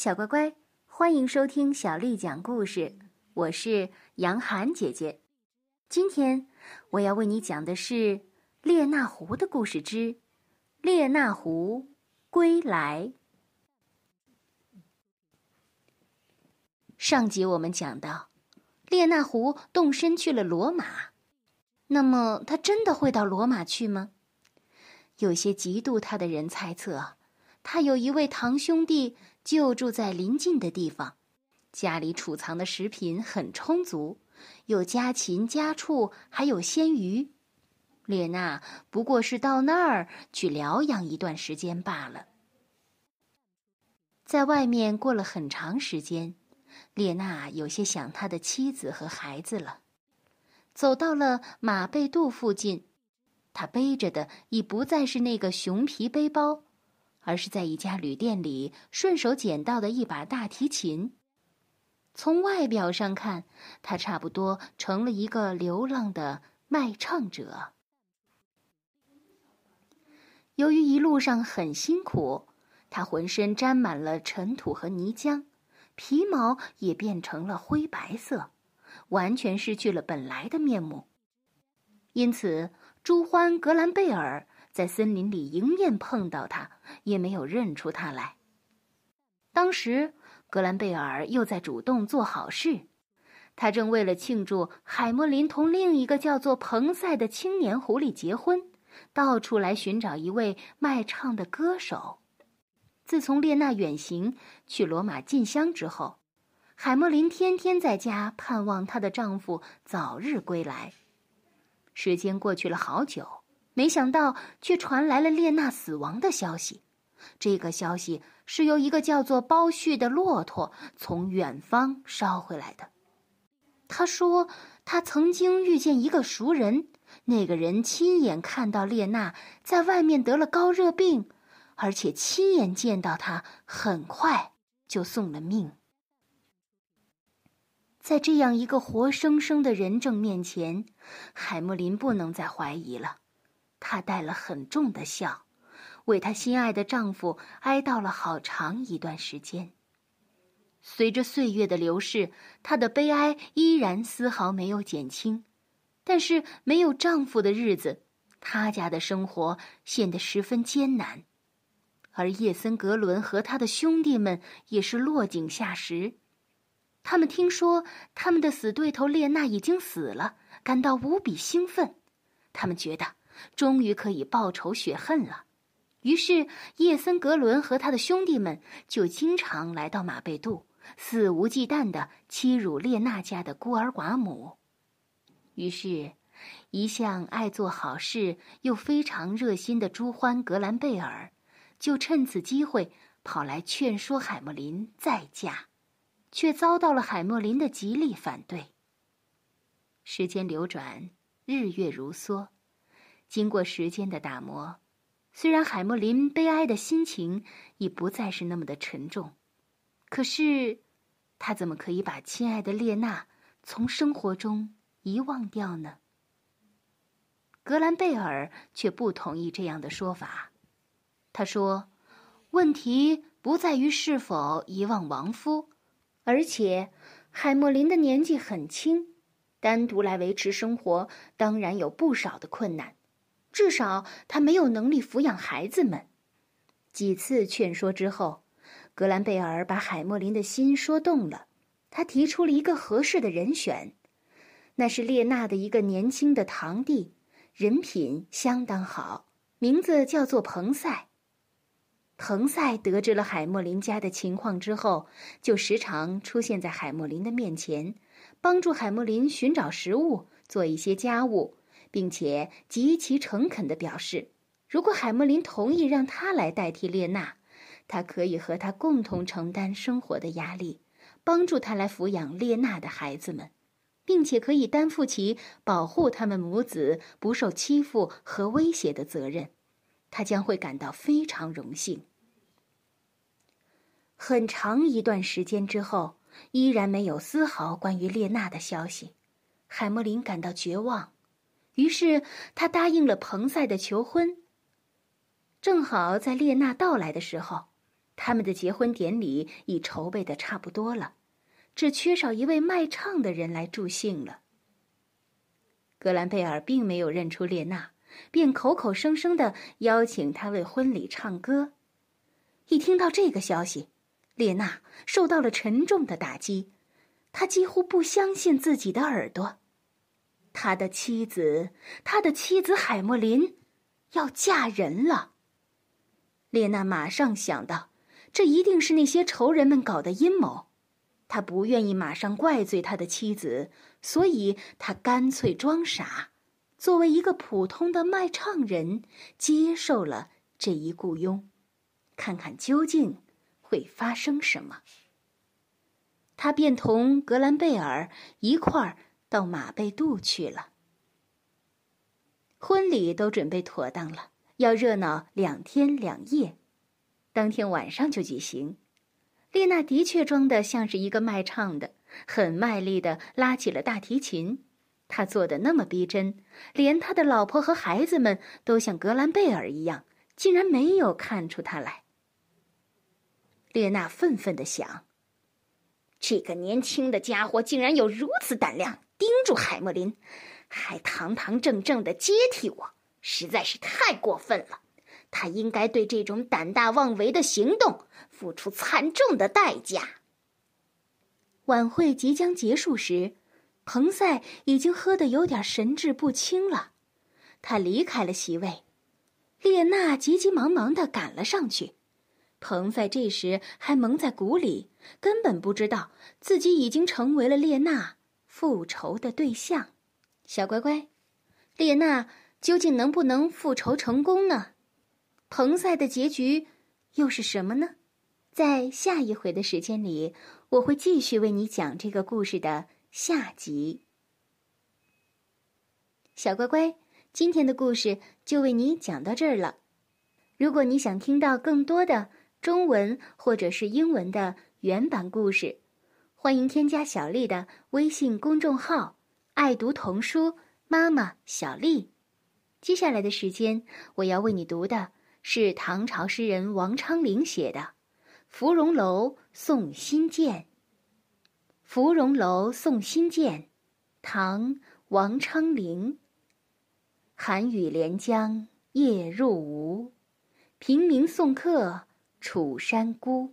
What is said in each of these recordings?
小乖乖，欢迎收听小丽讲故事。我是杨涵姐姐。今天我要为你讲的是《列那狐的故事之《列那狐归来》。上集我们讲到，列那狐动身去了罗马。那么，他真的会到罗马去吗？有些嫉妒他的人猜测，他有一位堂兄弟。就住在邻近的地方，家里储藏的食品很充足，有家禽、家畜，还有鲜鱼。列娜不过是到那儿去疗养一段时间罢了。在外面过了很长时间，列娜有些想他的妻子和孩子了。走到了马贝杜附近，他背着的已不再是那个熊皮背包。而是在一家旅店里顺手捡到的一把大提琴。从外表上看，他差不多成了一个流浪的卖唱者。由于一路上很辛苦，他浑身沾满了尘土和泥浆，皮毛也变成了灰白色，完全失去了本来的面目。因此，朱欢·格兰贝尔。在森林里迎面碰到他，也没有认出他来。当时，格兰贝尔又在主动做好事，他正为了庆祝海莫林同另一个叫做彭赛的青年狐狸结婚，到处来寻找一位卖唱的歌手。自从列娜远行去罗马进香之后，海莫林天天在家盼望她的丈夫早日归来。时间过去了好久。没想到，却传来了列娜死亡的消息。这个消息是由一个叫做包旭的骆驼从远方捎回来的。他说，他曾经遇见一个熟人，那个人亲眼看到列娜在外面得了高热病，而且亲眼见到他很快就送了命。在这样一个活生生的人证面前，海莫林不能再怀疑了。她带了很重的笑，为她心爱的丈夫哀悼了好长一段时间。随着岁月的流逝，她的悲哀依然丝毫没有减轻。但是没有丈夫的日子，她家的生活显得十分艰难。而叶森格伦和他的兄弟们也是落井下石。他们听说他们的死对头列娜已经死了，感到无比兴奋。他们觉得。终于可以报仇雪恨了，于是叶森格伦和他的兄弟们就经常来到马贝杜，肆无忌惮的欺辱列娜家的孤儿寡母。于是，一向爱做好事又非常热心的朱欢格兰贝尔，就趁此机会跑来劝说海莫林再嫁，却遭到了海莫林的极力反对。时间流转，日月如梭。经过时间的打磨，虽然海默林悲哀的心情已不再是那么的沉重，可是，他怎么可以把亲爱的列娜从生活中遗忘掉呢？格兰贝尔却不同意这样的说法。他说：“问题不在于是否遗忘亡夫，而且，海莫林的年纪很轻，单独来维持生活当然有不少的困难。”至少他没有能力抚养孩子们。几次劝说之后，格兰贝尔把海莫林的心说动了。他提出了一个合适的人选，那是列娜的一个年轻的堂弟，人品相当好，名字叫做彭赛。彭赛得知了海莫林家的情况之后，就时常出现在海莫林的面前，帮助海莫林寻找食物，做一些家务。并且极其诚恳地表示，如果海莫林同意让他来代替列娜，他可以和他共同承担生活的压力，帮助他来抚养列娜的孩子们，并且可以担负起保护他们母子不受欺负和威胁的责任。他将会感到非常荣幸。很长一段时间之后，依然没有丝毫关于列娜的消息，海莫林感到绝望。于是他答应了彭赛的求婚。正好在列娜到来的时候，他们的结婚典礼已筹备的差不多了，只缺少一位卖唱的人来助兴了。格兰贝尔并没有认出列娜，便口口声声的邀请她为婚礼唱歌。一听到这个消息，列娜受到了沉重的打击，她几乎不相信自己的耳朵。他的妻子，他的妻子海莫林，要嫁人了。列娜马上想到，这一定是那些仇人们搞的阴谋。他不愿意马上怪罪他的妻子，所以他干脆装傻，作为一个普通的卖唱人，接受了这一雇佣，看看究竟会发生什么。他便同格兰贝尔一块儿到马贝杜去了。婚礼都准备妥当了，要热闹两天两夜，当天晚上就举行。丽娜的确装的像是一个卖唱的，很卖力的拉起了大提琴。她做的那么逼真，连他的老婆和孩子们都像格兰贝尔一样，竟然没有看出他来。列娜愤愤的想：这个年轻的家伙竟然有如此胆量，盯住海莫林，还堂堂正正的接替我，实在是太过分了。他应该对这种胆大妄为的行动付出惨重的代价。晚会即将结束时，彭赛已经喝得有点神志不清了，他离开了席位。列娜急急忙忙的赶了上去，彭赛这时还蒙在鼓里，根本不知道自己已经成为了列娜复仇的对象。小乖乖，列娜究竟能不能复仇成功呢？彭赛的结局又是什么呢？在下一回的时间里，我会继续为你讲这个故事的下集。小乖乖，今天的故事就为你讲到这儿了。如果你想听到更多的中文或者是英文的原版故事，欢迎添加小丽的微信公众号“爱读童书妈妈小丽”。接下来的时间，我要为你读的。是唐朝诗人王昌龄写的《芙蓉楼送辛渐》。《芙蓉楼送辛渐》，唐·王昌龄。寒雨连江夜入吴，平明送客楚山孤。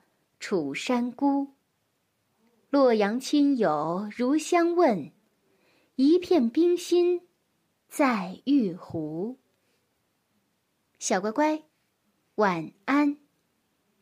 楚山孤。洛阳亲友如相问，一片冰心在玉壶。小乖乖，晚安。